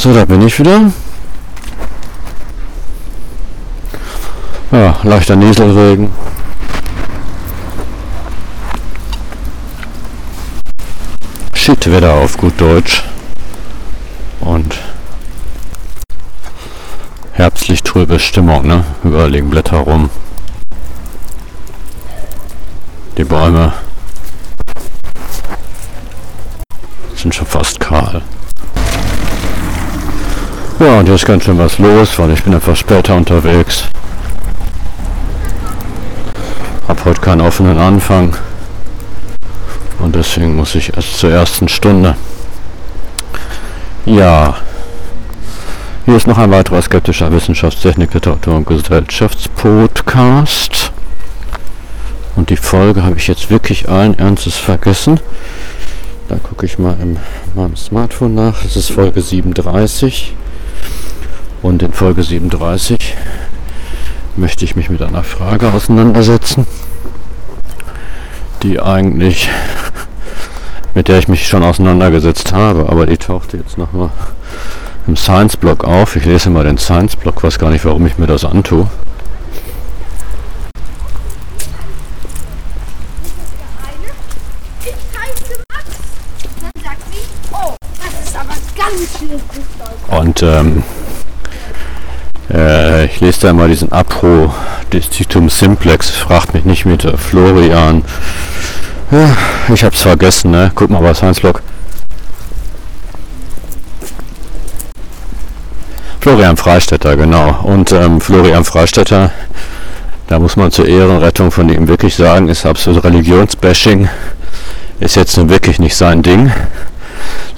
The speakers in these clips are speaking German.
So, da bin ich wieder. Ja, leichter Nieselregen. Shitwetter auf gut Deutsch. Und herbstlich trübe Stimmung, ne? Überall liegen Blätter rum. Die Bäume sind schon fast kahl. Ja, und hier ist ganz schön was los, weil ich bin etwas später unterwegs. Hab heute keinen offenen Anfang. Und deswegen muss ich erst zur ersten Stunde. Ja. Hier ist noch ein weiterer skeptischer Wissenschaftstechnik, Literatur und Gesellschaftspodcast. Und die Folge habe ich jetzt wirklich allen Ernstes vergessen. Da gucke ich mal in meinem Smartphone nach. Das ist Folge 37. Und in Folge 37 möchte ich mich mit einer Frage auseinandersetzen, die eigentlich, mit der ich mich schon auseinandergesetzt habe, aber die tauchte jetzt nochmal im Science-Blog auf. Ich lese mal den Science-Blog, weiß gar nicht, warum ich mir das antue. Und ähm, äh, ich lese da mal diesen Apro Distitum Simplex, fragt mich nicht mit äh, Florian. Ja, ich hab's vergessen, ne? Guck mal bei Science Log. Florian Freistetter, genau. Und ähm, Florian Freistetter, da muss man zur Ehrenrettung von ihm wirklich sagen, ist absolut Religionsbashing. Ist jetzt nun wirklich nicht sein Ding.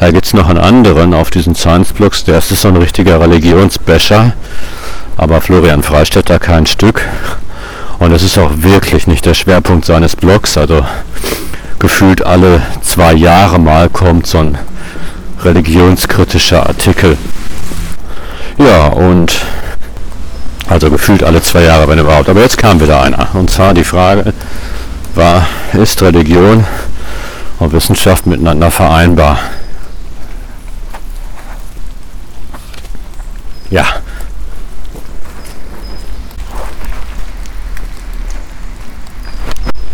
Da gibt es noch einen anderen auf diesen Science-Blogs, der ist so ein richtiger Religionsbasher, aber Florian Freistetter kein Stück. Und es ist auch wirklich nicht der Schwerpunkt seines Blogs, also gefühlt alle zwei Jahre mal kommt so ein religionskritischer Artikel. Ja, und also gefühlt alle zwei Jahre, wenn überhaupt. Aber jetzt kam wieder einer. Und zwar die Frage war, ist Religion und Wissenschaft miteinander vereinbar? Ja.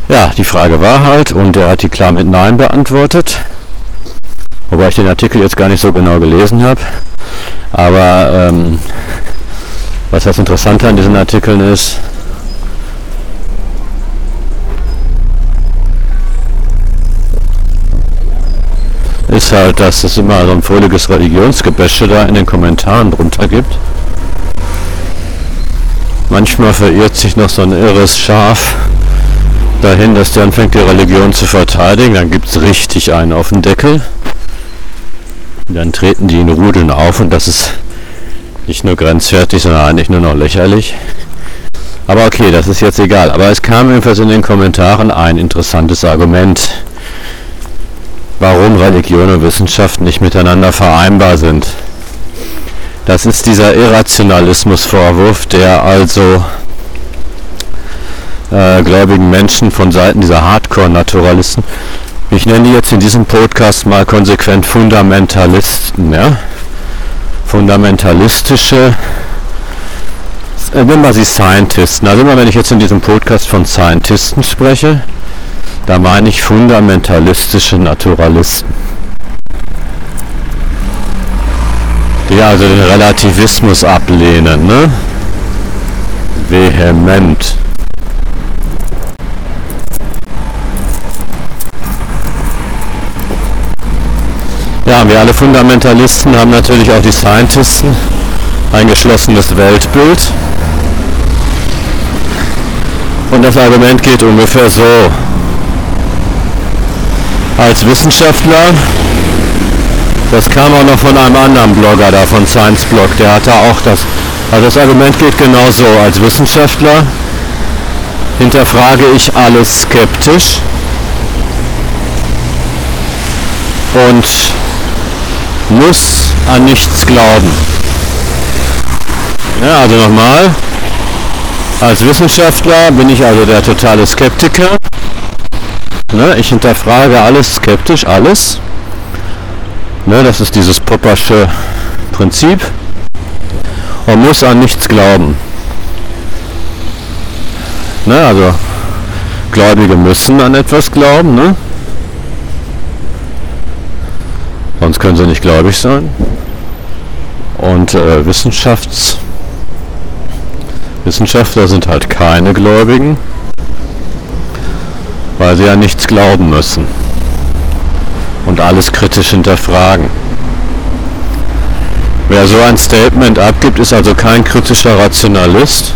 Ja, die Frage war halt, und er hat die klar mit Nein beantwortet. Wobei ich den Artikel jetzt gar nicht so genau gelesen habe. Aber ähm, was das Interessante an diesen Artikeln ist, ist halt, dass es immer so ein fröhliches Religionsgebäsche da in den Kommentaren drunter gibt. Manchmal verirrt sich noch so ein irres Schaf dahin, dass der anfängt, die Religion zu verteidigen. Dann gibt es richtig einen auf den Deckel. Dann treten die in Rudeln auf und das ist nicht nur grenzwertig, sondern eigentlich nur noch lächerlich. Aber okay, das ist jetzt egal. Aber es kam jedenfalls in den Kommentaren ein interessantes Argument warum Religion und Wissenschaft nicht miteinander vereinbar sind. Das ist dieser Irrationalismusvorwurf, der also äh, gläubigen Menschen von Seiten dieser Hardcore-Naturalisten, ich nenne die jetzt in diesem Podcast mal konsequent Fundamentalisten, ja? fundamentalistische, äh, nennen wir sie Scientisten. Also immer wenn ich jetzt in diesem Podcast von Scientisten spreche, da meine ich fundamentalistische Naturalisten. Die also den Relativismus ablehnen, ne? Vehement. Ja, wir alle Fundamentalisten haben natürlich auch die Scientisten ein geschlossenes Weltbild. Und das Argument geht ungefähr so als Wissenschaftler. Das kam auch noch von einem anderen Blogger da, von Science Blog. Der hatte auch das. Also das Argument geht genauso. Als Wissenschaftler hinterfrage ich alles skeptisch und muss an nichts glauben. Ja, also nochmal. Als Wissenschaftler bin ich also der totale Skeptiker Ne? Ich hinterfrage alles skeptisch, alles. Ne? Das ist dieses Poppersche Prinzip und muss an nichts glauben. Ne, also Gläubige müssen an etwas glauben, ne? Sonst können sie nicht gläubig sein. Und äh, Wissenschafts Wissenschaftler sind halt keine Gläubigen, weil sie ja nichts glauben müssen und alles kritisch hinterfragen. Wer so ein Statement abgibt, ist also kein kritischer Rationalist.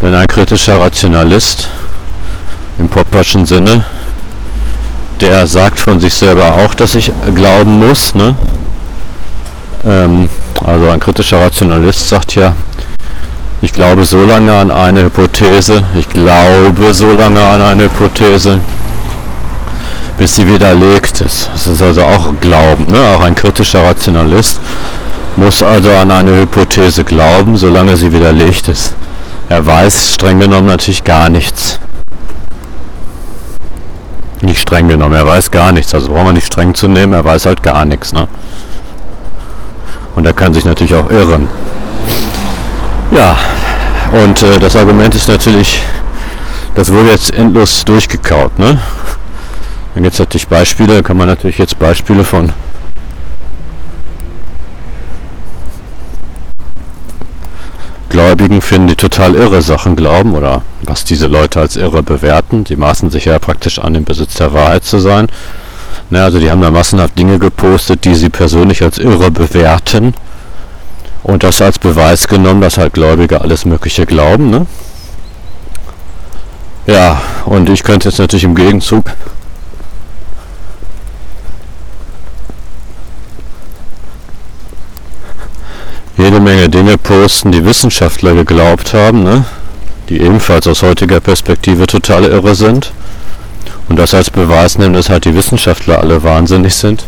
Denn ein kritischer Rationalist im Popperschen Sinne, der sagt von sich selber auch, dass ich glauben muss. Ne? Ähm, also ein kritischer Rationalist sagt ja, ich glaube so lange an eine Hypothese, ich glaube so lange an eine Hypothese, bis sie widerlegt ist. Das ist also auch Glauben. Ne? Auch ein kritischer Rationalist muss also an eine Hypothese glauben, solange sie widerlegt ist. Er weiß streng genommen natürlich gar nichts. Nicht streng genommen, er weiß gar nichts. Also braucht man nicht streng zu nehmen, er weiß halt gar nichts. Ne? Und er kann sich natürlich auch irren. Ja, und äh, das Argument ist natürlich, das wurde jetzt endlos durchgekaut. Ne? Dann gibt es natürlich Beispiele, kann man natürlich jetzt Beispiele von Gläubigen finden, die total irre Sachen glauben oder was diese Leute als irre bewerten. Die maßen sich ja praktisch an, im Besitz der Wahrheit zu sein. Ne, also die haben da massenhaft Dinge gepostet, die sie persönlich als irre bewerten und das als Beweis genommen, dass halt Gläubige alles Mögliche glauben. Ne? Ja, und ich könnte jetzt natürlich im Gegenzug jede Menge Dinge posten, die Wissenschaftler geglaubt haben, ne? die ebenfalls aus heutiger Perspektive total irre sind. Und das als Beweis nehmen, dass halt die Wissenschaftler alle wahnsinnig sind.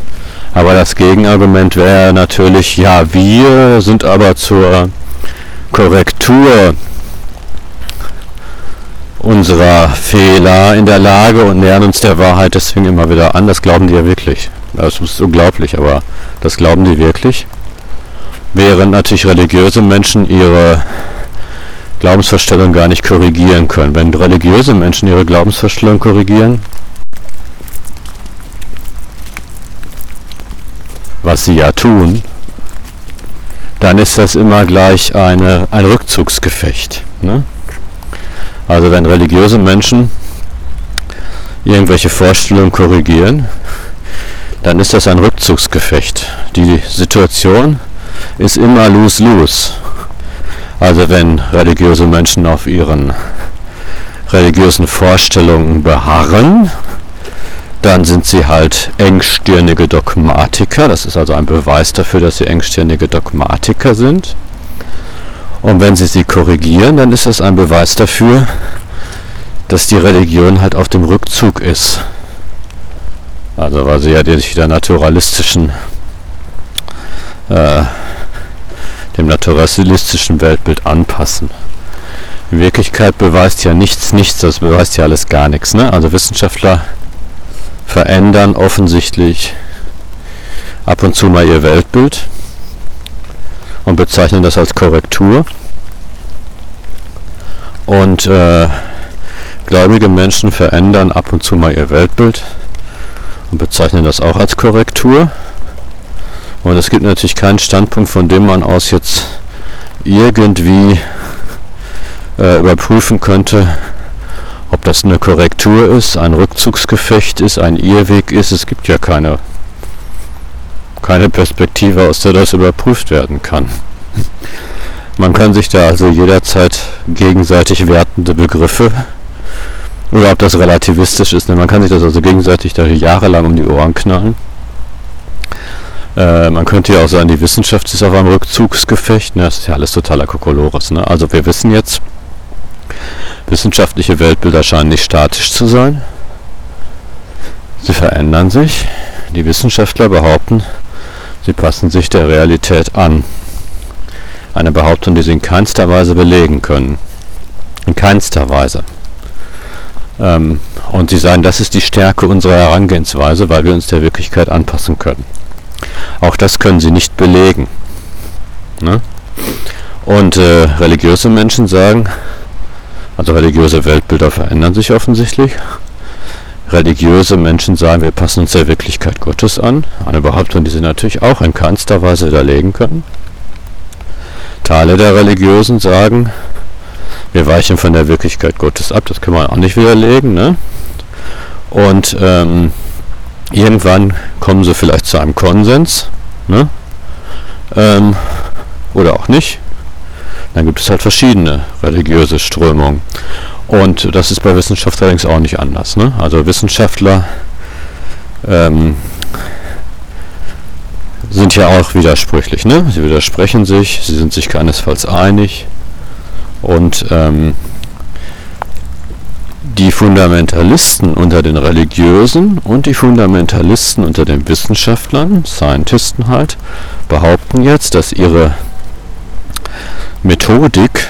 Aber das Gegenargument wäre natürlich, ja, wir sind aber zur Korrektur unserer Fehler in der Lage und nähern uns der Wahrheit deswegen immer wieder an. Das glauben die ja wirklich. Das ist unglaublich, aber das glauben die wirklich während natürlich religiöse Menschen ihre Glaubensvorstellung gar nicht korrigieren können. Wenn religiöse Menschen ihre Glaubensvorstellung korrigieren, was sie ja tun, dann ist das immer gleich eine, ein Rückzugsgefecht. Ne? Also wenn religiöse Menschen irgendwelche Vorstellungen korrigieren, dann ist das ein Rückzugsgefecht. Die Situation ist immer lose-lose. Also wenn religiöse Menschen auf ihren religiösen Vorstellungen beharren, dann sind sie halt engstirnige Dogmatiker. Das ist also ein Beweis dafür, dass sie engstirnige Dogmatiker sind. Und wenn sie sie korrigieren, dann ist das ein Beweis dafür, dass die Religion halt auf dem Rückzug ist. Also weil sie ja sich der naturalistischen äh, dem naturalistischen Weltbild anpassen. In Wirklichkeit beweist ja nichts nichts, das beweist ja alles gar nichts. Ne? Also Wissenschaftler verändern offensichtlich ab und zu mal ihr Weltbild und bezeichnen das als Korrektur. Und äh, gläubige Menschen verändern ab und zu mal ihr Weltbild und bezeichnen das auch als Korrektur. Und es gibt natürlich keinen Standpunkt, von dem man aus jetzt irgendwie äh, überprüfen könnte, ob das eine Korrektur ist, ein Rückzugsgefecht ist, ein Irrweg ist. Es gibt ja keine, keine Perspektive, aus der das überprüft werden kann. Man kann sich da also jederzeit gegenseitig wertende Begriffe, oder ob das relativistisch ist, ne, man kann sich das also gegenseitig da jahrelang um die Ohren knallen. Äh, man könnte ja auch sagen, die Wissenschaft ist auf einem Rückzugsgefecht. Ne? Das ist ja alles totaler Kokolores. Ne? Also wir wissen jetzt, wissenschaftliche Weltbilder scheinen nicht statisch zu sein. Sie verändern sich. Die Wissenschaftler behaupten, sie passen sich der Realität an. Eine Behauptung, die sie in keinster Weise belegen können. In keinster Weise. Ähm, und sie sagen, das ist die Stärke unserer Herangehensweise, weil wir uns der Wirklichkeit anpassen können. Auch das können sie nicht belegen. Ne? Und äh, religiöse Menschen sagen, also religiöse Weltbilder verändern sich offensichtlich. Religiöse Menschen sagen, wir passen uns der Wirklichkeit Gottes an. Eine Behauptung, die sie natürlich auch in keinster Weise widerlegen können. Teile der Religiösen sagen, wir weichen von der Wirklichkeit Gottes ab. Das kann man auch nicht widerlegen. Ne? Und ähm, irgendwann kommen sie vielleicht zu einem Konsens. Ne? Ähm, oder auch nicht. Dann gibt es halt verschiedene religiöse Strömungen. Und das ist bei Wissenschaft allerdings auch nicht anders. Ne? Also Wissenschaftler ähm, sind ja auch widersprüchlich. Ne? Sie widersprechen sich, sie sind sich keinesfalls einig. Und ähm, die Fundamentalisten unter den Religiösen und die Fundamentalisten unter den Wissenschaftlern, Scientisten halt, behaupten jetzt, dass ihre Methodik,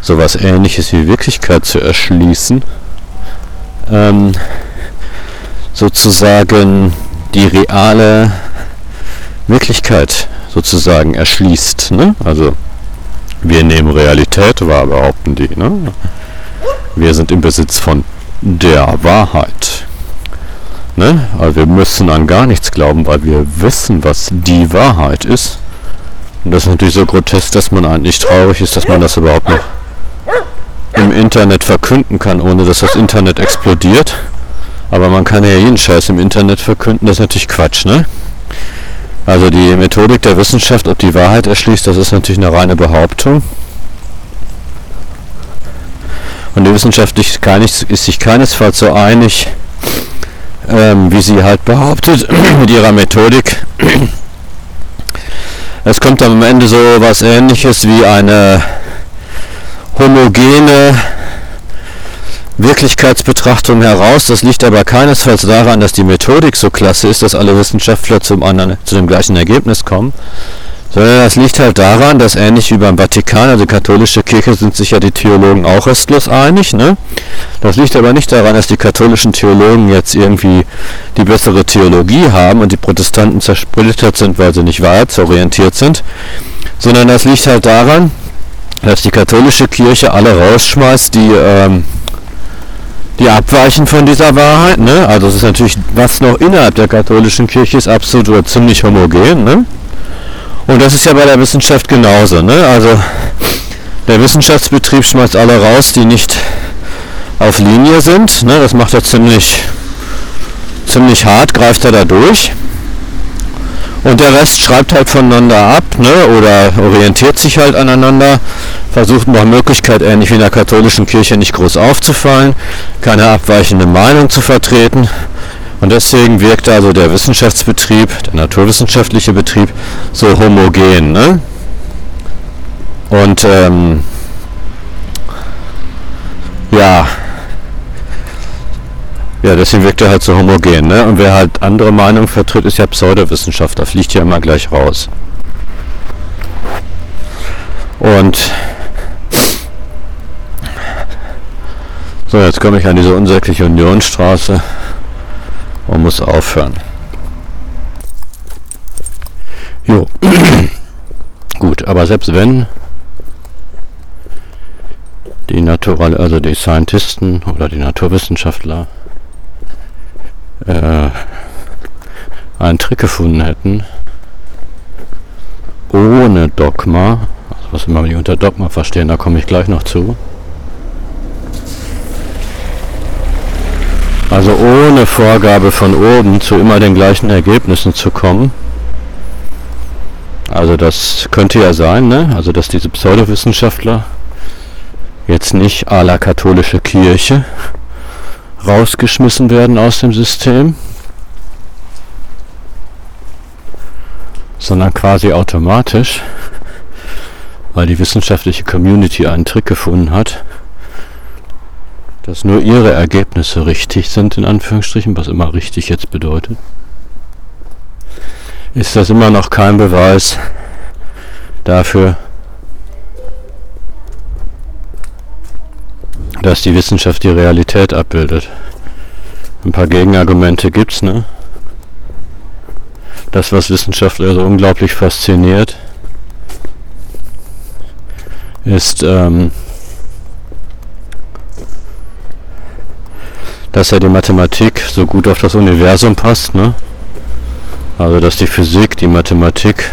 sowas ähnliches wie Wirklichkeit zu erschließen, ähm, sozusagen die reale Wirklichkeit sozusagen erschließt. Ne? Also wir nehmen Realität wahr, behaupten die. Ne? Wir sind im Besitz von der Wahrheit. Ne? Also wir müssen an gar nichts glauben, weil wir wissen, was die Wahrheit ist. Und das ist natürlich so grotesk, dass man eigentlich traurig ist, dass man das überhaupt noch im Internet verkünden kann, ohne dass das Internet explodiert. Aber man kann ja jeden Scheiß im Internet verkünden, das ist natürlich Quatsch, ne? Also die Methodik der Wissenschaft, ob die Wahrheit erschließt, das ist natürlich eine reine Behauptung. Und die Wissenschaft ist sich keinesfalls so einig, ähm, wie sie halt behauptet, mit ihrer Methodik. Es kommt am Ende so was ähnliches wie eine homogene Wirklichkeitsbetrachtung heraus. Das liegt aber keinesfalls daran, dass die Methodik so klasse ist, dass alle Wissenschaftler zum anderen, zu dem gleichen Ergebnis kommen, sondern das liegt halt daran, dass ähnlich wie beim Vatikan, also katholische Kirche, sind sich ja die Theologen auch restlos einig. Ne? Das liegt aber nicht daran, dass die katholischen Theologen jetzt irgendwie die bessere Theologie haben und die Protestanten zersplittert sind, weil sie nicht wahrheitsorientiert sind, sondern das liegt halt daran, dass die katholische Kirche alle rausschmeißt, die ähm, die abweichen von dieser Wahrheit. Ne? Also es ist natürlich, was noch innerhalb der katholischen Kirche ist, absolut oder ziemlich homogen. Ne? Und das ist ja bei der Wissenschaft genauso. Ne? Also der Wissenschaftsbetrieb schmeißt alle raus, die nicht auf Linie sind. Ne? Das macht er ziemlich, ziemlich hart, greift er da durch. Und der Rest schreibt halt voneinander ab ne? oder orientiert sich halt aneinander, versucht nach Möglichkeit, ähnlich wie in der katholischen Kirche, nicht groß aufzufallen, keine abweichende Meinung zu vertreten und deswegen wirkt also der Wissenschaftsbetrieb, der naturwissenschaftliche Betrieb, so homogen. Ne? Und ähm, ja, ja, deswegen wirkt er halt so homogen. Ne? Und wer halt andere Meinungen vertritt, ist ja Pseudowissenschaftler, fliegt ja immer gleich raus. Und so, jetzt komme ich an diese unsägliche Unionstraße. Man muss aufhören. Jo. Gut, aber selbst wenn die Natural, also die Scientisten oder die Naturwissenschaftler äh, einen Trick gefunden hätten, ohne Dogma, also was immer wir unter Dogma verstehen, da komme ich gleich noch zu, Also ohne Vorgabe von oben zu immer den gleichen Ergebnissen zu kommen. Also das könnte ja sein, ne? Also dass diese Pseudowissenschaftler jetzt nicht à la katholische Kirche rausgeschmissen werden aus dem System, sondern quasi automatisch, weil die wissenschaftliche Community einen Trick gefunden hat, dass nur ihre Ergebnisse richtig sind, in Anführungsstrichen, was immer richtig jetzt bedeutet, ist das immer noch kein Beweis dafür, dass die Wissenschaft die Realität abbildet. Ein paar Gegenargumente gibt's, ne? das, was Wissenschaftler so unglaublich fasziniert, ist, ähm, dass ja die Mathematik so gut auf das Universum passt, ne? Also dass die Physik die Mathematik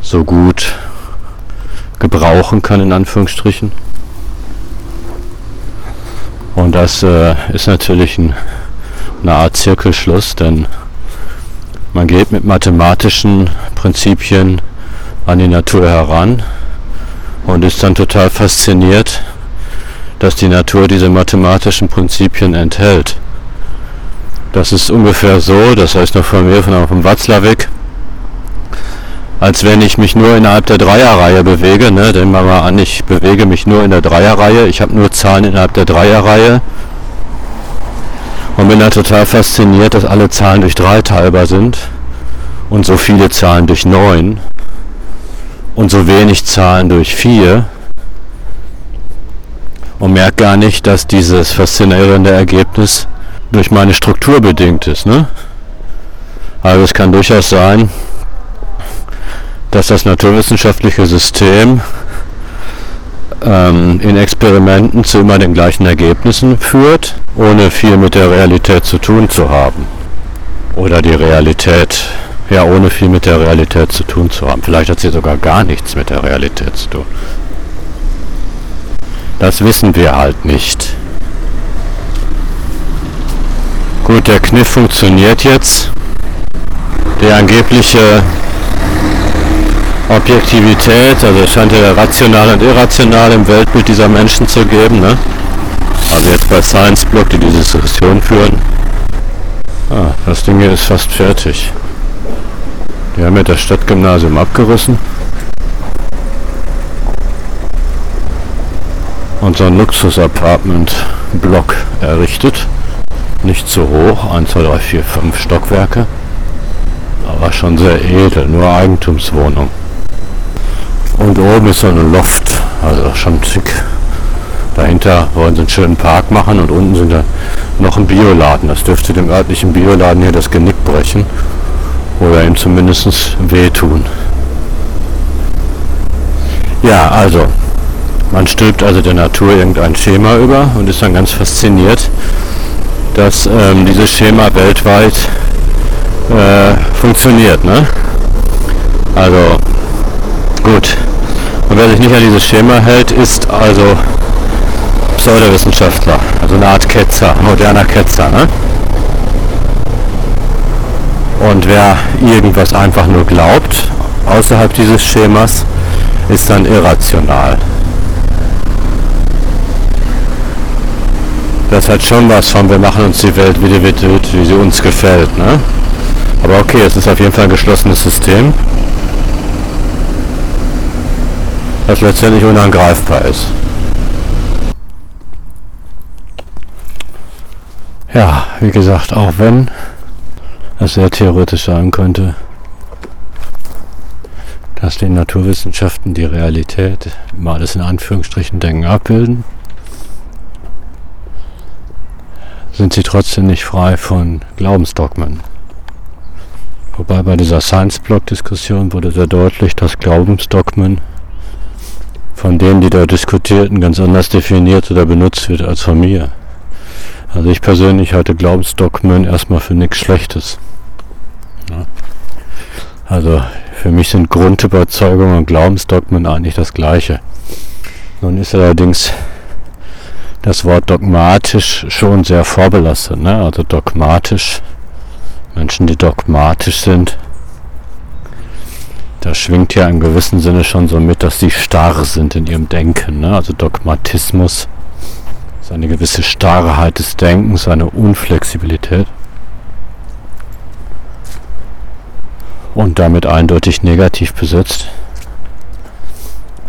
so gut gebrauchen kann, in Anführungsstrichen. Und das äh, ist natürlich ein, eine Art Zirkelschluss, denn man geht mit mathematischen Prinzipien an die Natur heran und ist dann total fasziniert, dass die Natur diese mathematischen Prinzipien enthält. Das ist ungefähr so, das heißt noch von mir, von, von Watzlawick, als wenn ich mich nur innerhalb der Dreierreihe bewege. Ne? Nehmen wir mal an, ich bewege mich nur in der Dreierreihe, ich habe nur Zahlen innerhalb der Dreierreihe und bin da total fasziniert, dass alle Zahlen durch 3 teilbar sind und so viele Zahlen durch 9 und so wenig Zahlen durch 4 und merke gar nicht, dass dieses faszinierende Ergebnis durch meine Struktur bedingt ist. Ne? Also es kann durchaus sein, dass das naturwissenschaftliche System ähm, in Experimenten zu immer den gleichen Ergebnissen führt, ohne viel mit der Realität zu tun zu haben. Oder die Realität, ja, ohne viel mit der Realität zu tun zu haben. Vielleicht hat sie sogar gar nichts mit der Realität zu tun. Das wissen wir halt nicht. Gut, der Kniff funktioniert jetzt. Die angebliche Objektivität, also es scheint ja rational und irrational im Weltbild dieser Menschen zu geben. Ne? Also jetzt bei Science Block, die diese Diskussion führen. Ah, das Ding hier ist fast fertig. Die haben ja das Stadtgymnasium abgerissen. Ein Luxus-Apartment-Block errichtet. Nicht zu hoch, 1, 2, 3, 4, 5 Stockwerke. Aber schon sehr edel, nur Eigentumswohnung. Und oben ist so ein Loft, also schon schick. Dahinter wollen sie einen schönen Park machen und unten sind da noch ein Bioladen. Das dürfte dem örtlichen Bioladen hier das Genick brechen oder ihm zumindest wehtun. Ja, also, man stülpt also der Natur irgendein Schema über und ist dann ganz fasziniert, dass ähm, dieses Schema weltweit äh, funktioniert. Ne? Also gut. Und wer sich nicht an dieses Schema hält, ist also Pseudowissenschaftler, also eine Art Ketzer, moderner Ketzer. Ne? Und wer irgendwas einfach nur glaubt, außerhalb dieses Schemas, ist dann irrational. Das hat schon was von, wir machen uns die Welt, wie, die, wie sie uns gefällt. Ne? Aber okay, es ist auf jeden Fall ein geschlossenes System, das letztendlich unangreifbar ist. Ja, wie gesagt, auch wenn es sehr theoretisch sein könnte, dass die Naturwissenschaften die Realität, mal alles in Anführungsstrichen denken, abbilden, sind sie trotzdem nicht frei von Glaubensdogmen. Wobei bei dieser Science-Block-Diskussion wurde sehr deutlich, dass Glaubensdogmen von denen, die da diskutierten, ganz anders definiert oder benutzt wird als von mir. Also ich persönlich halte Glaubensdogmen erstmal für nichts Schlechtes. Also für mich sind Grundüberzeugungen und Glaubensdogmen eigentlich das gleiche. Nun ist allerdings das Wort dogmatisch schon sehr vorbelastet. Ne? Also dogmatisch, Menschen, die dogmatisch sind, da schwingt ja im gewissen Sinne schon so mit, dass sie starr sind in ihrem Denken. Ne? Also Dogmatismus ist eine gewisse Starrheit des Denkens, eine Unflexibilität. Und damit eindeutig negativ besetzt.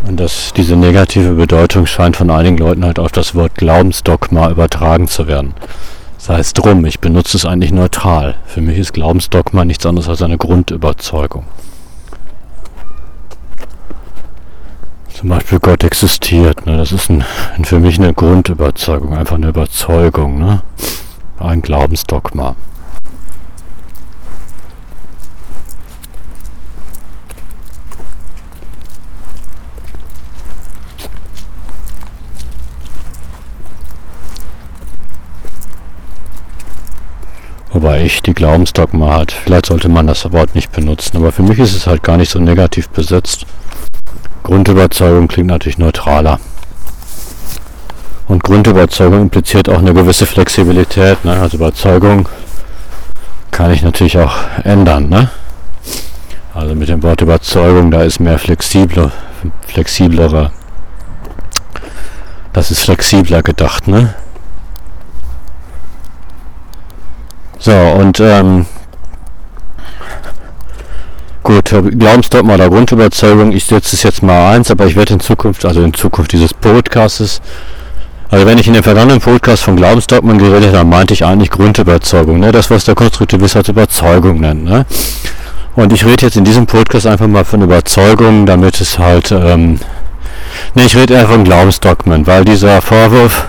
Und dass diese negative Bedeutung scheint von einigen Leuten halt auf das Wort Glaubensdogma übertragen zu werden. Sei es drum, ich benutze es eigentlich neutral. Für mich ist Glaubensdogma nichts anderes als eine Grundüberzeugung. Zum Beispiel Gott existiert. Ne? Das ist ein, für mich eine Grundüberzeugung, einfach eine Überzeugung. Ne? Ein Glaubensdogma. Wobei ich die Glaubensdogma hat. Vielleicht sollte man das Wort nicht benutzen, aber für mich ist es halt gar nicht so negativ besetzt. Grundüberzeugung klingt natürlich neutraler. Und Grundüberzeugung impliziert auch eine gewisse Flexibilität. Ne? Also Überzeugung kann ich natürlich auch ändern. Ne? Also mit dem Wort Überzeugung, da ist mehr flexible, flexiblere. Das ist flexibler gedacht, ne? So, und ähm, gut, Glaubensdogma oder Grundüberzeugung, ich setze es jetzt mal eins, aber ich werde in Zukunft, also in Zukunft dieses Podcastes, also wenn ich in dem vergangenen Podcast von Glaubensdogmen geredet habe, meinte ich eigentlich Grundüberzeugung, ne? das was der Konstruktivist als Überzeugung nennt. Ne? Und ich rede jetzt in diesem Podcast einfach mal von Überzeugung, damit es halt, ähm, ne, ich rede eher von Glaubensdogmen, weil dieser Vorwurf,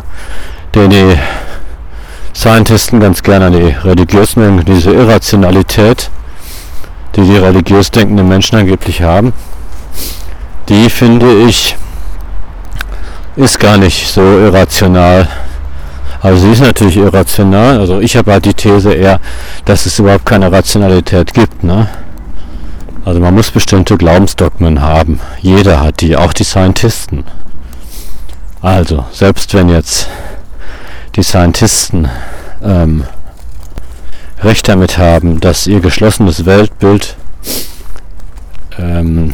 den die Scientisten ganz gerne an die Religiösen, diese Irrationalität, die die religiös denkenden Menschen angeblich haben, die finde ich, ist gar nicht so irrational. Also sie ist natürlich irrational. Also ich habe halt die These eher, dass es überhaupt keine Rationalität gibt. Ne? Also man muss bestimmte Glaubensdogmen haben. Jeder hat die, auch die Scientisten. Also, selbst wenn jetzt die Scientisten ähm, recht damit haben, dass ihr geschlossenes Weltbild ähm,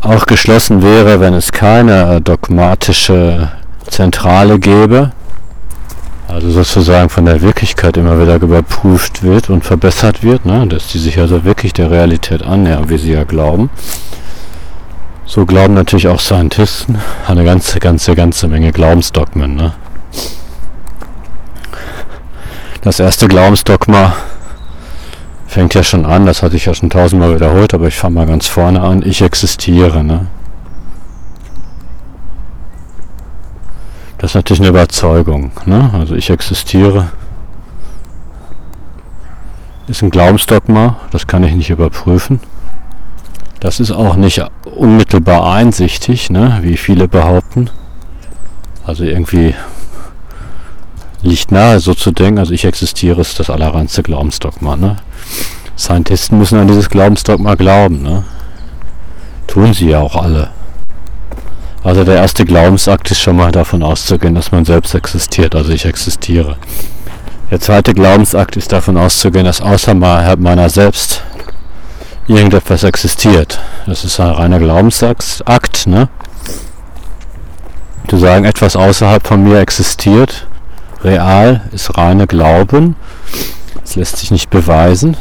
auch geschlossen wäre, wenn es keine dogmatische Zentrale gäbe, also sozusagen von der Wirklichkeit immer wieder überprüft wird und verbessert wird, ne? dass die sich also wirklich der Realität annähern, wie sie ja glauben. So glauben natürlich auch Scientisten eine ganze, ganze, ganze Menge Glaubensdogmen. Ne? Das erste Glaubensdogma fängt ja schon an, das hatte ich ja schon tausendmal wiederholt, aber ich fange mal ganz vorne an, ich existiere. Ne? Das ist natürlich eine Überzeugung. Ne? Also ich existiere. Ist ein Glaubensdogma, das kann ich nicht überprüfen. Das ist auch nicht unmittelbar einsichtig, ne? wie viele behaupten. Also irgendwie liegt nahe, so zu denken, also ich existiere, ist das allerreinste Glaubensdogma. Ne? Scientisten müssen an dieses Glaubensdogma glauben. Ne? Tun sie ja auch alle. Also der erste Glaubensakt ist schon mal davon auszugehen, dass man selbst existiert, also ich existiere. Der zweite Glaubensakt ist davon auszugehen, dass außer meiner selbst irgendetwas existiert. Das ist ein reiner Glaubensakt, ne? Zu sagen, etwas außerhalb von mir existiert, real, ist reine Glauben. Das lässt sich nicht beweisen.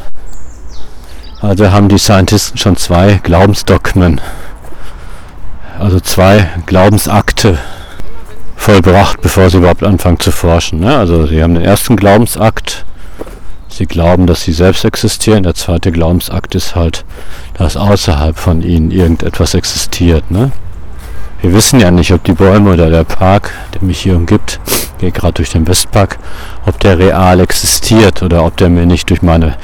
Also haben die Scientisten schon zwei Glaubensdogmen also zwei Glaubensakte vollbracht, bevor sie überhaupt anfangen zu forschen. Ne? Also sie haben den ersten Glaubensakt, sie glauben, dass sie selbst existieren. Der zweite Glaubensakt ist halt, dass außerhalb von ihnen irgendetwas existiert. Ne? Wir wissen ja nicht, ob die Bäume oder der Park, der mich hier umgibt, gehe gerade durch den Westpark, ob der real existiert oder ob der mir nicht durch meine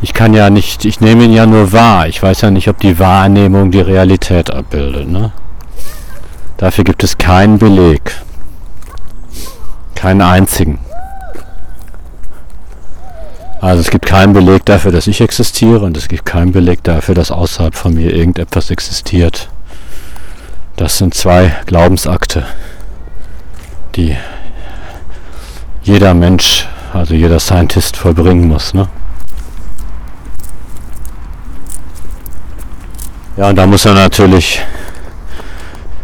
ich kann ja nicht, ich nehme ihn ja nur wahr. Ich weiß ja nicht, ob die Wahrnehmung die Realität abbildet. Ne? Dafür gibt es keinen Beleg. Keinen einzigen. Also es gibt keinen Beleg dafür, dass ich existiere und es gibt keinen Beleg dafür, dass außerhalb von mir irgendetwas existiert. Das sind zwei Glaubensakte, die jeder Mensch, also jeder Scientist vollbringen muss. Ne? Ja, und da muss er natürlich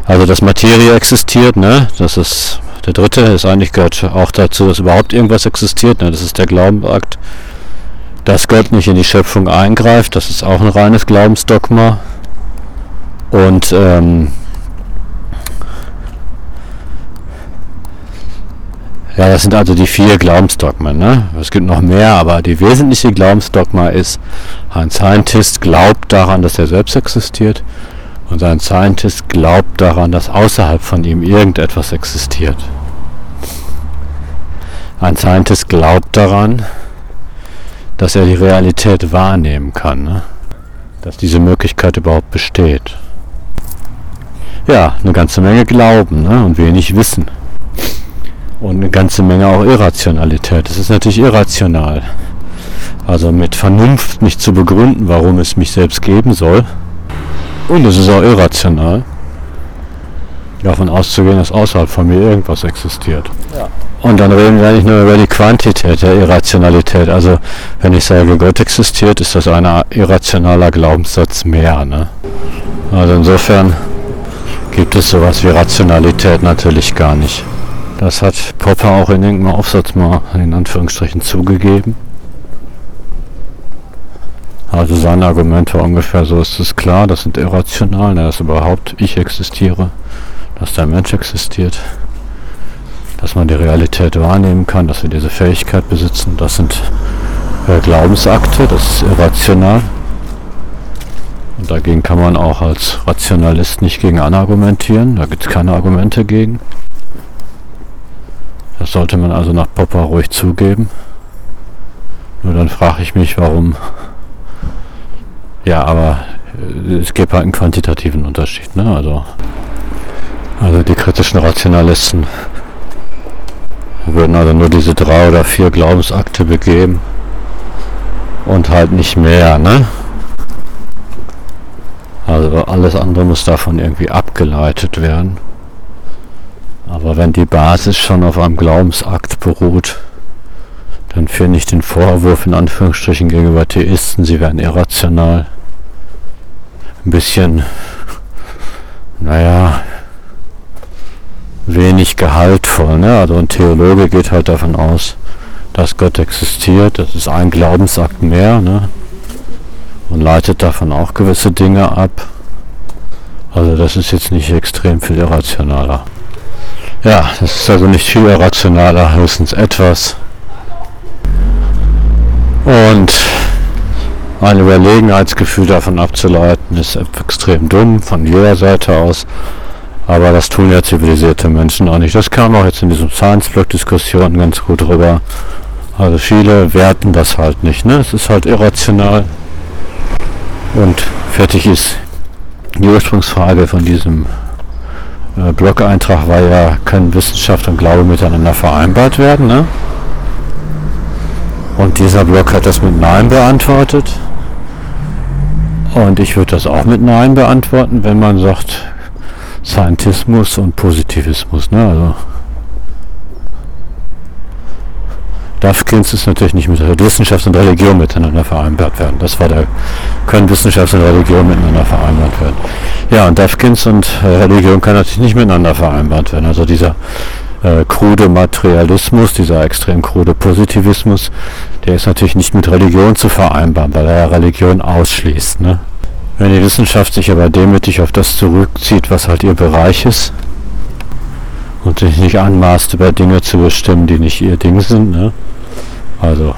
also dass Materie existiert, ne? Das ist der dritte, ist eigentlich gehört auch dazu, dass überhaupt irgendwas existiert, ne? Das ist der Glaubenakt. Dass Gott nicht in die Schöpfung eingreift, das ist auch ein reines Glaubensdogma. Und ähm, Ja, das sind also die vier Glaubensdogmen. Ne? Es gibt noch mehr, aber die wesentliche Glaubensdogma ist, ein Scientist glaubt daran, dass er selbst existiert und ein Scientist glaubt daran, dass außerhalb von ihm irgendetwas existiert. Ein Scientist glaubt daran, dass er die Realität wahrnehmen kann, ne? dass diese Möglichkeit überhaupt besteht. Ja, eine ganze Menge Glauben ne? und wenig Wissen. Und eine ganze Menge auch Irrationalität. Das ist natürlich irrational. Also mit Vernunft nicht zu begründen, warum es mich selbst geben soll. Und es ist auch irrational, davon auszugehen, dass außerhalb von mir irgendwas existiert. Ja. Und dann reden wir nicht nur über die Quantität der Irrationalität. Also wenn ich sage, Gott existiert, ist das ein irrationaler Glaubenssatz mehr. Ne? Also insofern gibt es sowas wie Rationalität natürlich gar nicht. Das hat Popper auch in irgendeinem Aufsatz mal in Anführungsstrichen zugegeben. Also sein Argument war ungefähr so, ist es klar, das sind irrational, dass überhaupt ich existiere, dass der Mensch existiert, dass man die Realität wahrnehmen kann, dass wir diese Fähigkeit besitzen, das sind äh, Glaubensakte, das ist irrational. Und dagegen kann man auch als Rationalist nicht gegen anargumentieren, da gibt es keine Argumente gegen. Das sollte man also nach Popper ruhig zugeben. Nur dann frage ich mich, warum ja, aber äh, es gibt halt einen quantitativen Unterschied. Ne? Also, also die kritischen Rationalisten würden also nur diese drei oder vier Glaubensakte begeben und halt nicht mehr. Ne? Also alles andere muss davon irgendwie abgeleitet werden. Aber wenn die Basis schon auf einem Glaubensakt beruht, dann finde ich den Vorwurf in Anführungsstrichen gegenüber Theisten, sie wären irrational, ein bisschen, naja, wenig gehaltvoll. Ne? Also ein Theologe geht halt davon aus, dass Gott existiert. Das ist ein Glaubensakt mehr. Ne? Und leitet davon auch gewisse Dinge ab. Also das ist jetzt nicht extrem viel irrationaler. Ja, das ist also nicht viel irrationaler, höchstens etwas. Und ein Überlegenheitsgefühl davon abzuleiten, ist extrem dumm von jeder Seite aus. Aber das tun ja zivilisierte Menschen auch nicht. Das kam auch jetzt in diesem Science-Block-Diskussion ganz gut rüber. Also viele werten das halt nicht. Ne? Es ist halt irrational. Und fertig ist. Die Ursprungsfrage von diesem Blog-Eintrag war ja, können Wissenschaft und Glaube miteinander vereinbart werden? Ne? Und dieser Blog hat das mit Nein beantwortet. Und ich würde das auch mit Nein beantworten, wenn man sagt Scientismus und Positivismus. Ne? Also Dafkins ist natürlich nicht mit Wissenschaft und Religion miteinander vereinbart werden. Das war der, können Wissenschaft und Religion miteinander vereinbart werden. Ja, und Dafkins und äh, Religion kann natürlich nicht miteinander vereinbart werden. Also dieser äh, krude Materialismus, dieser extrem krude Positivismus, der ist natürlich nicht mit Religion zu vereinbaren, weil er Religion ausschließt. Ne? Wenn die Wissenschaft sich aber demütig auf das zurückzieht, was halt ihr Bereich ist, und sich nicht anmaßt, über Dinge zu bestimmen, die nicht ihr Ding sind, ne? Also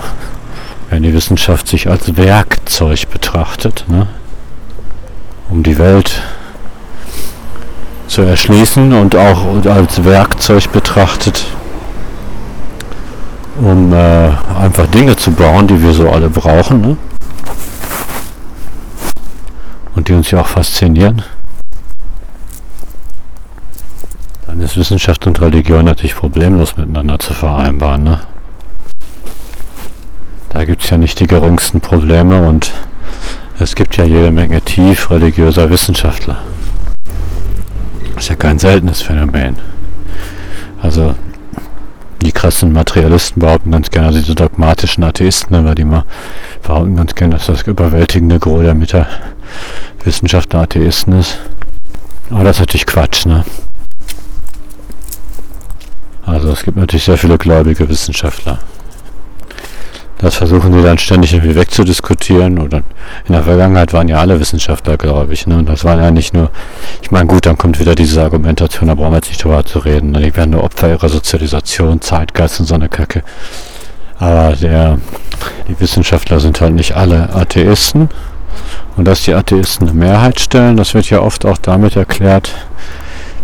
wenn die Wissenschaft sich als Werkzeug betrachtet, ne? um die Welt zu erschließen und auch als Werkzeug betrachtet, um äh, einfach Dinge zu bauen, die wir so alle brauchen ne? und die uns ja auch faszinieren. Dann ist Wissenschaft und Religion natürlich problemlos miteinander zu vereinbaren. Ne? Da gibt es ja nicht die geringsten Probleme und es gibt ja jede Menge tief religiöser Wissenschaftler. Ist ja kein seltenes Phänomen. Also die krassen Materialisten behaupten ganz gerne, also diese dogmatischen Atheisten, aber die mal behaupten ganz gerne, dass das überwältigende Gros der Mitte Wissenschaftler Atheisten ist. Aber das ist natürlich Quatsch, ne? Also es gibt natürlich sehr viele gläubige Wissenschaftler. Das versuchen sie dann ständig irgendwie wegzudiskutieren. Oder in der Vergangenheit waren ja alle Wissenschaftler, glaube ich. Ne? Und das waren ja nicht nur, ich meine, gut, dann kommt wieder diese Argumentation, da brauchen wir jetzt nicht drüber zu reden. Ne? Die werden nur Opfer ihrer Sozialisation, Zeitgeist und so eine Kacke. Aber der, die Wissenschaftler sind halt nicht alle Atheisten. Und dass die Atheisten eine Mehrheit stellen, das wird ja oft auch damit erklärt,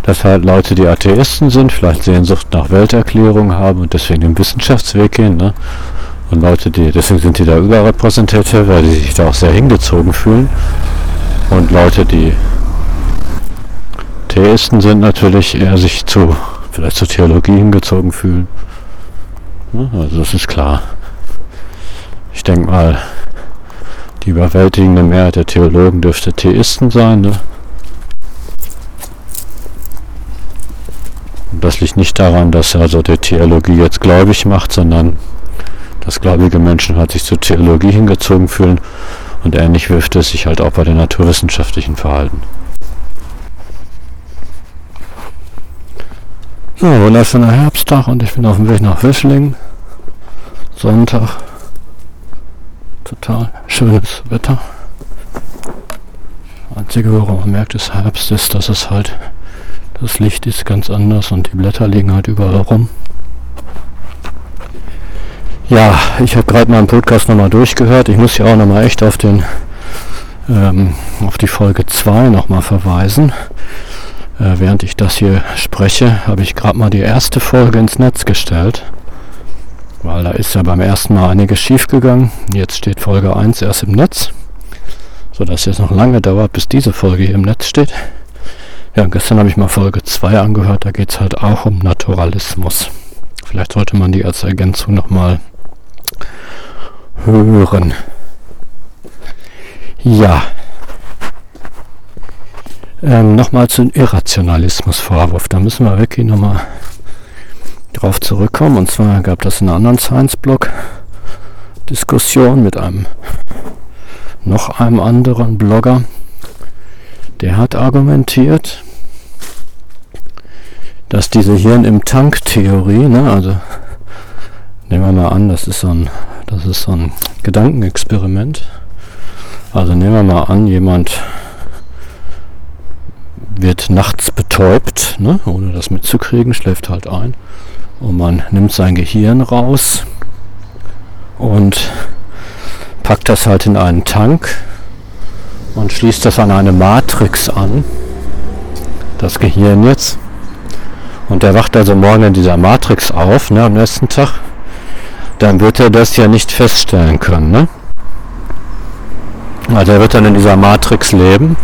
dass halt Leute, die Atheisten sind, vielleicht Sehnsucht nach Welterklärung haben und deswegen den Wissenschaftsweg gehen. Ne? Und Leute, die, deswegen sind die da überrepräsentiert, weil die sich da auch sehr hingezogen fühlen. Und Leute, die Theisten sind, natürlich eher sich zu vielleicht zur Theologie hingezogen fühlen. Also das ist klar. Ich denke mal, die überwältigende Mehrheit der Theologen dürfte Theisten sein. Ne? Und das liegt nicht daran, dass also die Theologie jetzt gläubig macht, sondern dass gläubige Menschen halt sich zur Theologie hingezogen fühlen und ähnlich wirft es sich halt auch bei den naturwissenschaftlichen Verhalten. So, wunderschöner Herbsttag und ich bin auf dem Weg nach Wischling. Sonntag. Total schönes Wetter. Einzige, woran man merkt, ist Herbst ist, dass es halt, das Licht ist ganz anders und die Blätter liegen halt überall rum. Ja, ich habe gerade meinen Podcast nochmal durchgehört. Ich muss ja auch nochmal echt auf den ähm, auf die Folge 2 nochmal verweisen. Äh, während ich das hier spreche, habe ich gerade mal die erste Folge ins Netz gestellt. Weil da ist ja beim ersten Mal einiges schief gegangen. Jetzt steht Folge 1 erst im Netz. Sodass es noch lange dauert, bis diese Folge hier im Netz steht. Ja, gestern habe ich mal Folge 2 angehört. Da geht es halt auch um Naturalismus. Vielleicht sollte man die als Ergänzung nochmal hören. Ja. Ähm, nochmal zum Irrationalismusvorwurf. Da müssen wir wirklich nochmal drauf zurückkommen. Und zwar gab das in einer anderen Science-Blog Diskussion mit einem noch einem anderen Blogger. Der hat argumentiert, dass diese Hirn im Tank-Theorie, ne, also nehmen wir mal an, das ist so ein das ist so ein Gedankenexperiment. Also nehmen wir mal an, jemand wird nachts betäubt, ne, ohne das mitzukriegen, schläft halt ein. Und man nimmt sein Gehirn raus und packt das halt in einen Tank und schließt das an eine Matrix an. Das Gehirn jetzt. Und der wacht also morgen in dieser Matrix auf, ne, am nächsten Tag dann wird er das ja nicht feststellen können. Ne? Also er wird dann in dieser Matrix leben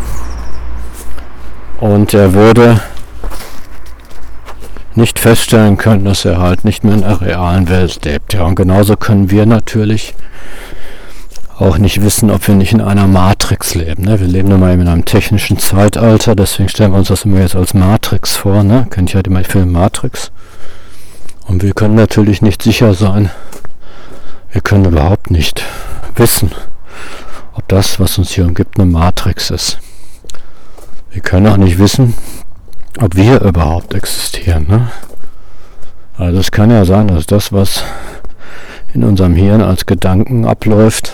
und er würde nicht feststellen können, dass er halt nicht mehr in der realen Welt lebt. Ja, und genauso können wir natürlich auch nicht wissen, ob wir nicht in einer Matrix leben. Ne? Wir leben nun mal in einem technischen Zeitalter, deswegen stellen wir uns das immer jetzt als Matrix vor. Ne? Kennt ja die Film Matrix. Und wir können natürlich nicht sicher sein, wir können überhaupt nicht wissen, ob das, was uns hier umgibt, eine Matrix ist. Wir können auch nicht wissen, ob wir überhaupt existieren. Ne? Also es kann ja sein, dass das, was in unserem Hirn als Gedanken abläuft,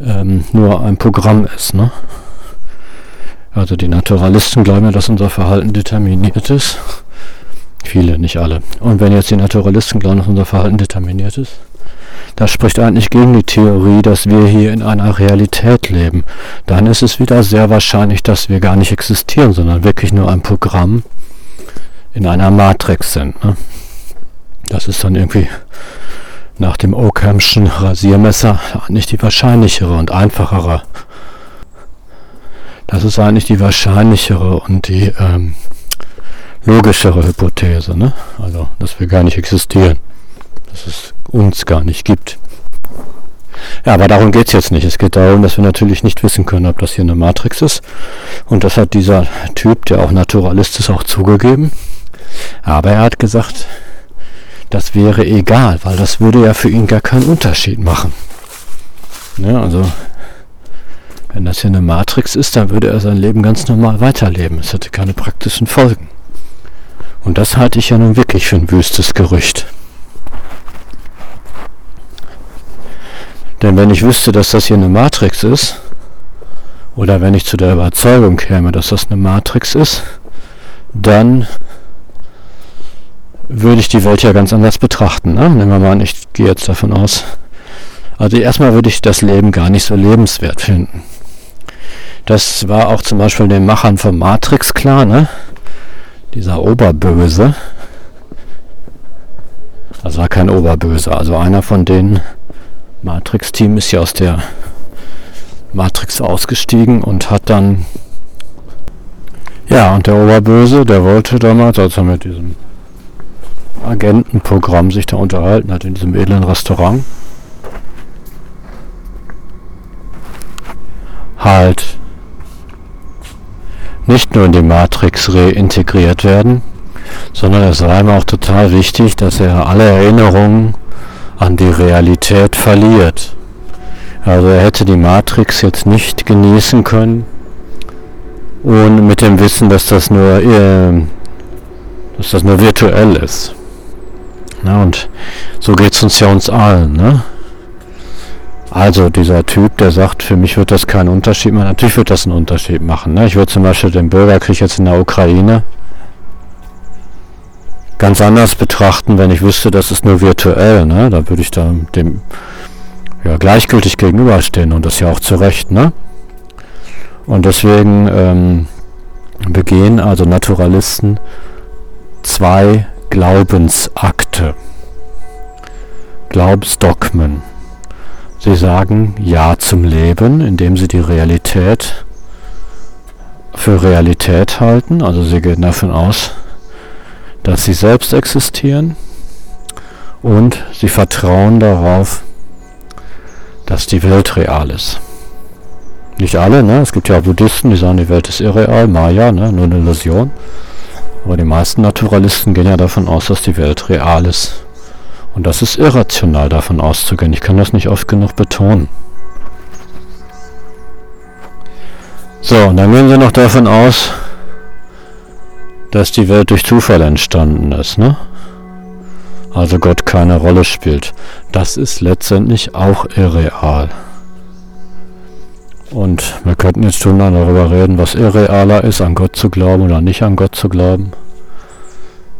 ähm, nur ein Programm ist. Ne? Also die Naturalisten glauben ja, dass unser Verhalten determiniert ist. Viele, nicht alle. Und wenn jetzt die Naturalisten glauben, dass unser Verhalten determiniert ist, das spricht eigentlich gegen die Theorie, dass wir hier in einer Realität leben. Dann ist es wieder sehr wahrscheinlich, dass wir gar nicht existieren, sondern wirklich nur ein Programm in einer Matrix sind. Ne? Das ist dann irgendwie nach dem Ockhamschen Rasiermesser nicht die wahrscheinlichere und einfachere. Das ist eigentlich die wahrscheinlichere und die ähm, logischere Hypothese. Ne? Also, dass wir gar nicht existieren. Das ist uns gar nicht gibt. Ja, aber darum geht es jetzt nicht. Es geht darum, dass wir natürlich nicht wissen können, ob das hier eine Matrix ist. Und das hat dieser Typ, der auch Naturalist ist, auch zugegeben. Aber er hat gesagt, das wäre egal, weil das würde ja für ihn gar keinen Unterschied machen. Ja, also, wenn das hier eine Matrix ist, dann würde er sein Leben ganz normal weiterleben. Es hätte keine praktischen Folgen. Und das halte ich ja nun wirklich für ein wüstes Gerücht. Denn wenn ich wüsste, dass das hier eine Matrix ist, oder wenn ich zu der Überzeugung käme, dass das eine Matrix ist, dann würde ich die Welt ja ganz anders betrachten. Ne? Nehmen wir mal an, ich gehe jetzt davon aus. Also erstmal würde ich das Leben gar nicht so lebenswert finden. Das war auch zum Beispiel den Machern von Matrix klar, ne? Dieser Oberböse. Das war kein Oberböse, also einer von denen, Matrix-Team ist ja aus der Matrix ausgestiegen und hat dann ja und der Oberböse, der wollte damals, als er mit diesem Agentenprogramm sich da unterhalten hat in diesem edlen Restaurant. Halt nicht nur in die Matrix reintegriert werden, sondern es war ihm auch total wichtig, dass er alle Erinnerungen an die Realität verliert. Also er hätte die Matrix jetzt nicht genießen können, ohne mit dem Wissen, dass das nur, äh, dass das nur virtuell ist. Na, und so geht es uns ja uns allen. Ne? Also dieser Typ, der sagt, für mich wird das keinen Unterschied machen. Natürlich wird das einen Unterschied machen. Ne? Ich würde zum Beispiel den Bürgerkrieg jetzt in der Ukraine ganz anders betrachten, wenn ich wüsste, das ist nur virtuell. Ne? Da würde ich da dem ja, gleichgültig gegenüberstehen und das ja auch zu Recht. Ne? Und deswegen ähm, begehen also Naturalisten zwei Glaubensakte, Glaubensdogmen. Sie sagen Ja zum Leben, indem sie die Realität für Realität halten. Also sie gehen davon aus, dass sie selbst existieren und sie vertrauen darauf, dass die Welt real ist. Nicht alle, ne? Es gibt ja Buddhisten, die sagen, die Welt ist irreal, Maya, ne? Nur eine Illusion. Aber die meisten Naturalisten gehen ja davon aus, dass die Welt real ist. Und das ist irrational davon auszugehen. Ich kann das nicht oft genug betonen. So, und dann gehen sie noch davon aus, dass die Welt durch Zufall entstanden ist, ne? Also Gott keine Rolle spielt. Das ist letztendlich auch irreal. Und wir könnten jetzt schon darüber reden, was irrealer ist, an Gott zu glauben oder nicht an Gott zu glauben.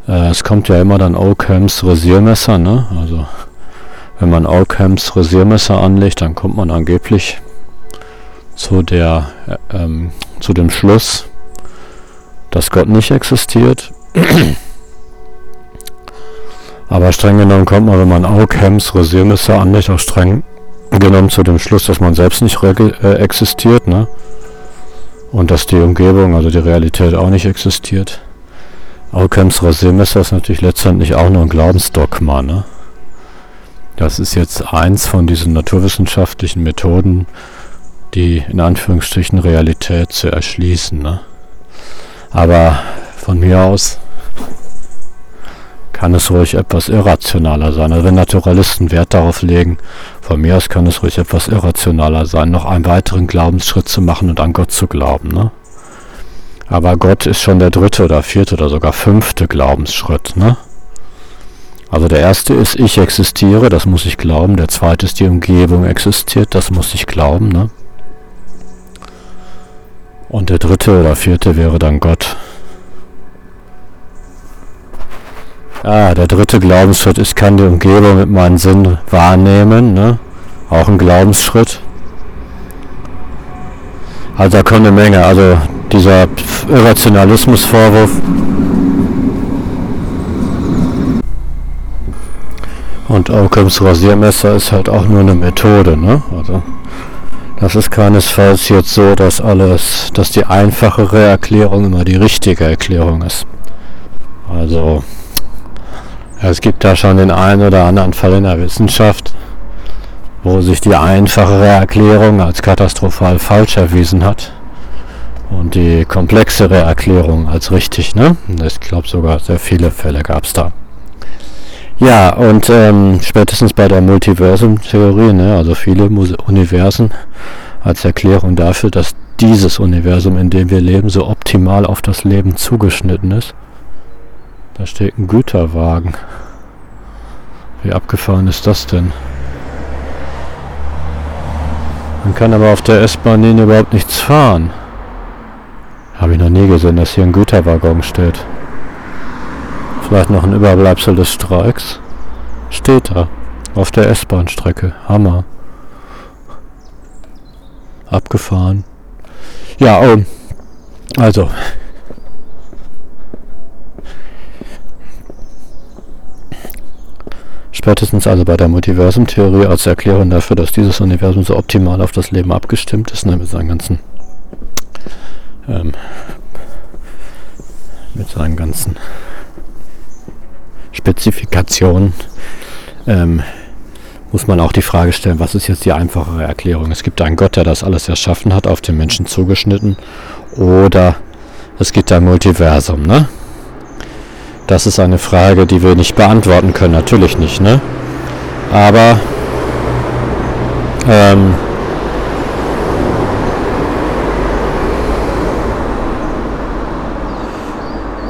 Äh, es kommt ja immer dann Oakhams Rasiermesser, ne? Also wenn man Oakhams Rasiermesser anlegt, dann kommt man angeblich zu der äh, ähm, zu dem Schluss, dass Gott nicht existiert. Aber streng genommen kommt man, wenn man Oakhams Rasiermesser anlegt, auch streng genommen zu dem Schluss, dass man selbst nicht äh, existiert, ne? Und dass die Umgebung, also die Realität auch nicht existiert. Occams Rasiermesser ist natürlich letztendlich auch nur ein Glaubensdogma, ne? Das ist jetzt eins von diesen naturwissenschaftlichen Methoden, die in Anführungsstrichen Realität zu erschließen, ne? Aber von mir aus kann es ruhig etwas irrationaler sein. Also wenn Naturalisten Wert darauf legen, von mir aus kann es ruhig etwas irrationaler sein, noch einen weiteren Glaubensschritt zu machen und an Gott zu glauben. Ne? Aber Gott ist schon der dritte oder vierte oder sogar fünfte Glaubensschritt. Ne? Also der erste ist, ich existiere, das muss ich glauben. Der zweite ist, die Umgebung existiert, das muss ich glauben. Ne? Und der dritte oder vierte wäre dann Gott. Ah, der dritte Glaubensschritt, ich kann die Umgebung mit meinem Sinn wahrnehmen, ne? Auch ein Glaubensschritt. Also da kommt eine Menge. Also dieser Irrationalismusvorwurf. Und Occams Rasiermesser ist halt auch nur eine Methode, ne? Also das ist keinesfalls jetzt so, dass alles, dass die einfachere Erklärung immer die richtige Erklärung ist. Also es gibt da schon den einen oder anderen Fall in der Wissenschaft, wo sich die einfachere Erklärung als katastrophal falsch erwiesen hat und die komplexere Erklärung als richtig. Ne? Ich glaube sogar sehr viele Fälle gab es da. Ja, und ähm, spätestens bei der Multiversum-Theorie, ne, also viele Universen als Erklärung dafür, dass dieses Universum, in dem wir leben, so optimal auf das Leben zugeschnitten ist, da steht ein Güterwagen. Wie abgefahren ist das denn? Man kann aber auf der S-Bahn-Linie überhaupt nichts fahren. Habe ich noch nie gesehen, dass hier ein Güterwaggon steht. Vielleicht noch ein Überbleibsel des Streiks. Steht da. Auf der S-Bahn-Strecke. Hammer. Abgefahren. Ja, oh. Also, Spätestens also bei der Multiversum-Theorie als Erklärung dafür, dass dieses Universum so optimal auf das Leben abgestimmt ist, ne, mit seinen ganzen ähm, mit seinen ganzen Spezifikationen ähm, muss man auch die Frage stellen, was ist jetzt die einfachere Erklärung? Es gibt einen Gott, der das alles erschaffen hat, auf den Menschen zugeschnitten, oder es gibt ein Multiversum, ne? Das ist eine Frage, die wir nicht beantworten können, natürlich nicht, ne? Aber ähm,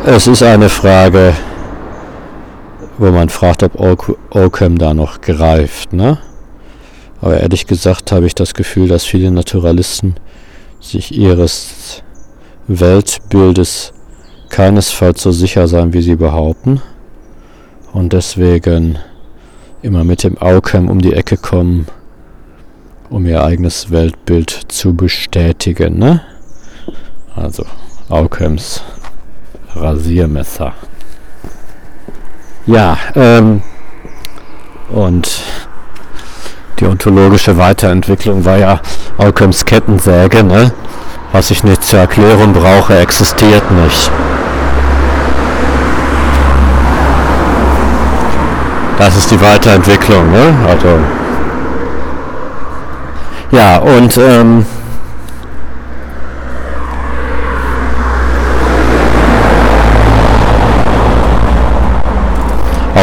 es ist eine Frage, wo man fragt, ob Occam da noch greift. Ne? Aber ehrlich gesagt habe ich das Gefühl, dass viele Naturalisten sich ihres Weltbildes keinesfalls so sicher sein, wie sie behaupten. Und deswegen immer mit dem Occam um die Ecke kommen, um ihr eigenes Weltbild zu bestätigen. Ne? Also Occams Rasiermesser. Ja, ähm, und die ontologische Weiterentwicklung war ja Occams Kettensäge, ne? Was ich nicht zur Erklärung brauche, existiert nicht. Das ist die Weiterentwicklung, ne? Also ja, und ähm,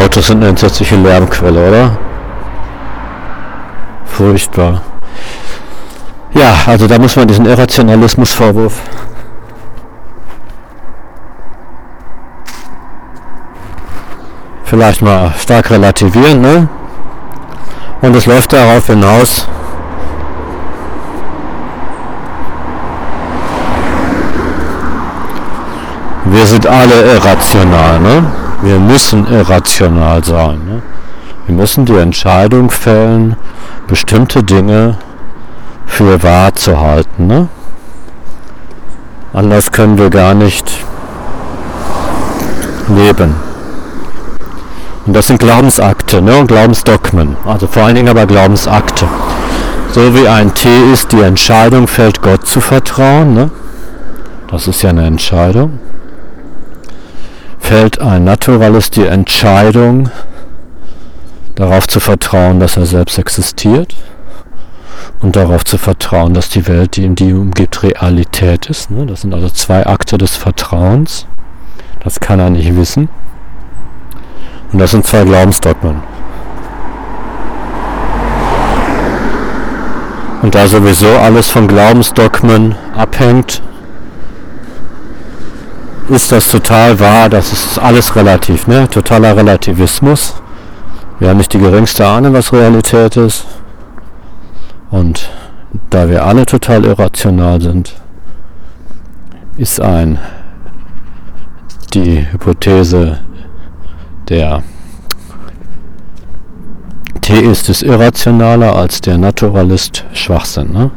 Autos sind eine entsetzliche Lärmquelle, oder? Furchtbar. Ja, also da muss man diesen Irrationalismusvorwurf vielleicht mal stark relativieren, ne? Und es läuft darauf hinaus, wir sind alle irrational, ne? Wir müssen irrational sein. Ne? Wir müssen die Entscheidung fällen, bestimmte Dinge für wahr zu halten. Ne? Anders können wir gar nicht leben. Und das sind Glaubensakte ne? und Glaubensdogmen. Also vor allen Dingen aber Glaubensakte. So wie ein Theist die Entscheidung fällt, Gott zu vertrauen. Ne? Das ist ja eine Entscheidung fällt ein Naturalist die Entscheidung, darauf zu vertrauen, dass er selbst existiert und darauf zu vertrauen, dass die Welt, die ihn die umgibt, Realität ist. Ne? Das sind also zwei Akte des Vertrauens. Das kann er nicht wissen. Und das sind zwei Glaubensdogmen. Und da sowieso alles von Glaubensdogmen abhängt, ist das total wahr, das ist alles relativ, ne? Totaler Relativismus. Wir haben nicht die geringste Ahnung, was Realität ist. Und da wir alle total irrational sind, ist ein die Hypothese der Theist ist irrationaler als der Naturalist Schwachsinn. Ne?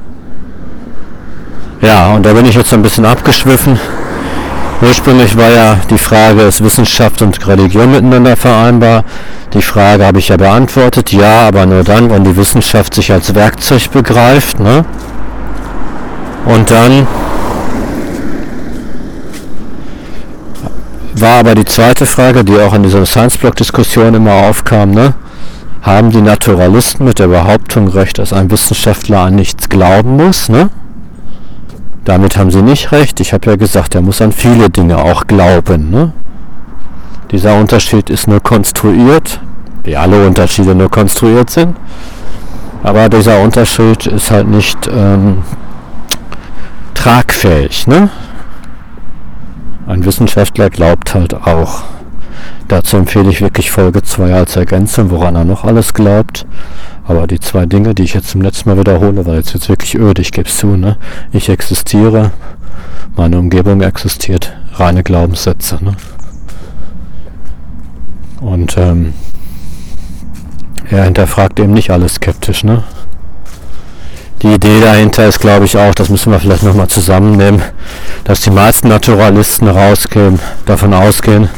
Ja, und da bin ich jetzt ein bisschen abgeschwiffen. Ursprünglich war ja die Frage, ist Wissenschaft und Religion miteinander vereinbar? Die Frage habe ich ja beantwortet, ja, aber nur dann, wenn die Wissenschaft sich als Werkzeug begreift. Ne? Und dann war aber die zweite Frage, die auch in dieser Science-Block-Diskussion immer aufkam, ne? haben die Naturalisten mit der Behauptung recht, dass ein Wissenschaftler an nichts glauben muss? Ne? Damit haben sie nicht recht. Ich habe ja gesagt, er muss an viele Dinge auch glauben. Ne? Dieser Unterschied ist nur konstruiert, wie alle Unterschiede nur konstruiert sind. Aber dieser Unterschied ist halt nicht ähm, tragfähig. Ne? Ein Wissenschaftler glaubt halt auch. Dazu empfehle ich wirklich Folge 2 als Ergänzung, woran er noch alles glaubt. Aber die zwei Dinge, die ich jetzt zum letzten Mal wiederhole, weil jetzt jetzt wirklich öde, ich gebe es zu, ne? Ich existiere, meine Umgebung existiert, reine Glaubenssätze, ne? Und ähm, er hinterfragt eben nicht alles skeptisch, ne? Die Idee dahinter ist, glaube ich, auch, das müssen wir vielleicht nochmal zusammennehmen, dass die meisten Naturalisten rausgehen, davon ausgehen,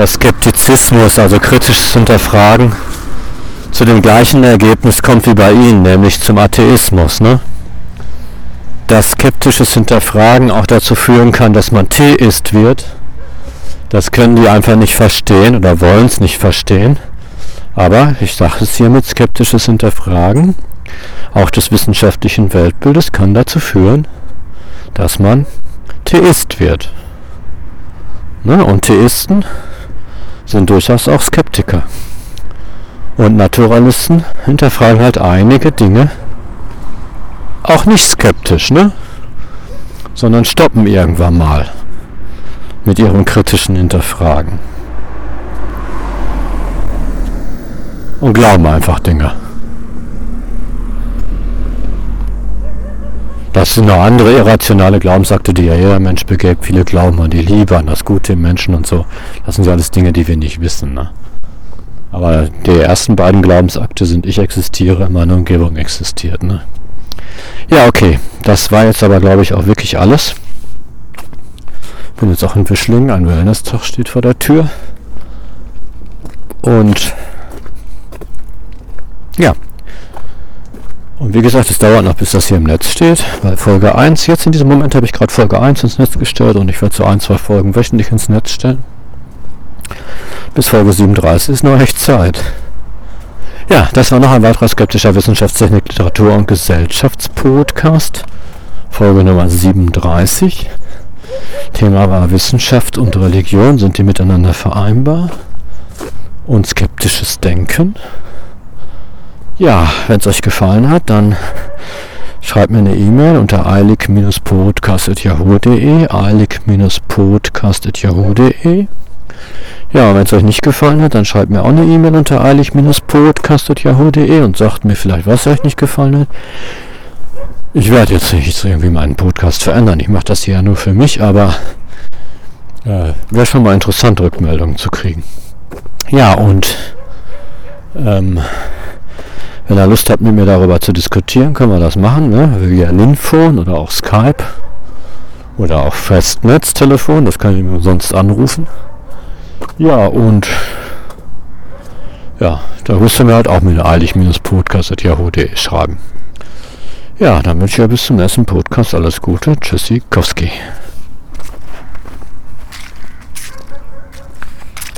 dass Skeptizismus, also kritisches Hinterfragen, zu dem gleichen Ergebnis kommt wie bei Ihnen, nämlich zum Atheismus. Ne? Dass skeptisches Hinterfragen auch dazu führen kann, dass man Theist wird, Das können die einfach nicht verstehen oder wollen es nicht verstehen. Aber ich sage es hiermit, skeptisches Hinterfragen auch des wissenschaftlichen Weltbildes kann dazu führen, dass man Theist wird. Ne? Und Theisten sind durchaus auch Skeptiker. Und Naturalisten hinterfragen halt einige Dinge auch nicht skeptisch, ne? sondern stoppen irgendwann mal mit ihrem kritischen Hinterfragen. Und glauben einfach Dinge. Das sind noch andere irrationale Glaubensakte, die ja jeder Mensch begeht. Viele glauben an die Liebe, an das Gute im Menschen und so. Das sind ja alles Dinge, die wir nicht wissen. Ne? Aber die ersten beiden Glaubensakte sind, ich existiere, meine Umgebung existiert. Ne? Ja, okay. Das war jetzt aber, glaube ich, auch wirklich alles. Bin jetzt auch in Wischling. Ein Wellness-Tag steht vor der Tür. Und ja, und wie gesagt, es dauert noch, bis das hier im Netz steht, weil Folge 1, jetzt in diesem Moment habe ich gerade Folge 1 ins Netz gestellt und ich werde so ein, zwei Folgen wöchentlich ins Netz stellen. Bis Folge 37 ist noch echt Zeit. Ja, das war noch ein weiterer skeptischer Wissenschaftstechnik, Literatur und Gesellschaftspodcast. Folge Nummer 37. Thema war Wissenschaft und Religion, sind die miteinander vereinbar? Und skeptisches Denken. Ja, wenn es euch gefallen hat, dann schreibt mir eine E-Mail unter eilig-podcast.yahoo.de eilig-podcast.yahoo.de Ja, wenn es euch nicht gefallen hat, dann schreibt mir auch eine E-Mail unter eilig-podcast.yahoo.de und sagt mir vielleicht, was euch nicht gefallen hat. Ich werde jetzt nicht irgendwie meinen Podcast verändern. Ich mache das hier ja nur für mich, aber äh, wäre schon mal interessant, Rückmeldungen zu kriegen. Ja, und ähm, wenn ihr Lust habt, mit mir darüber zu diskutieren, können wir das machen, ne? via Linphone oder auch Skype oder auch Festnetztelefon, das kann ich mir sonst anrufen. Ja, und ja, da müsst ihr mir halt auch mit eilig-podcast.yahoo.de schreiben. Ja, dann wünsche ich euch bis zum nächsten Podcast alles Gute. Tschüssi, Kowski.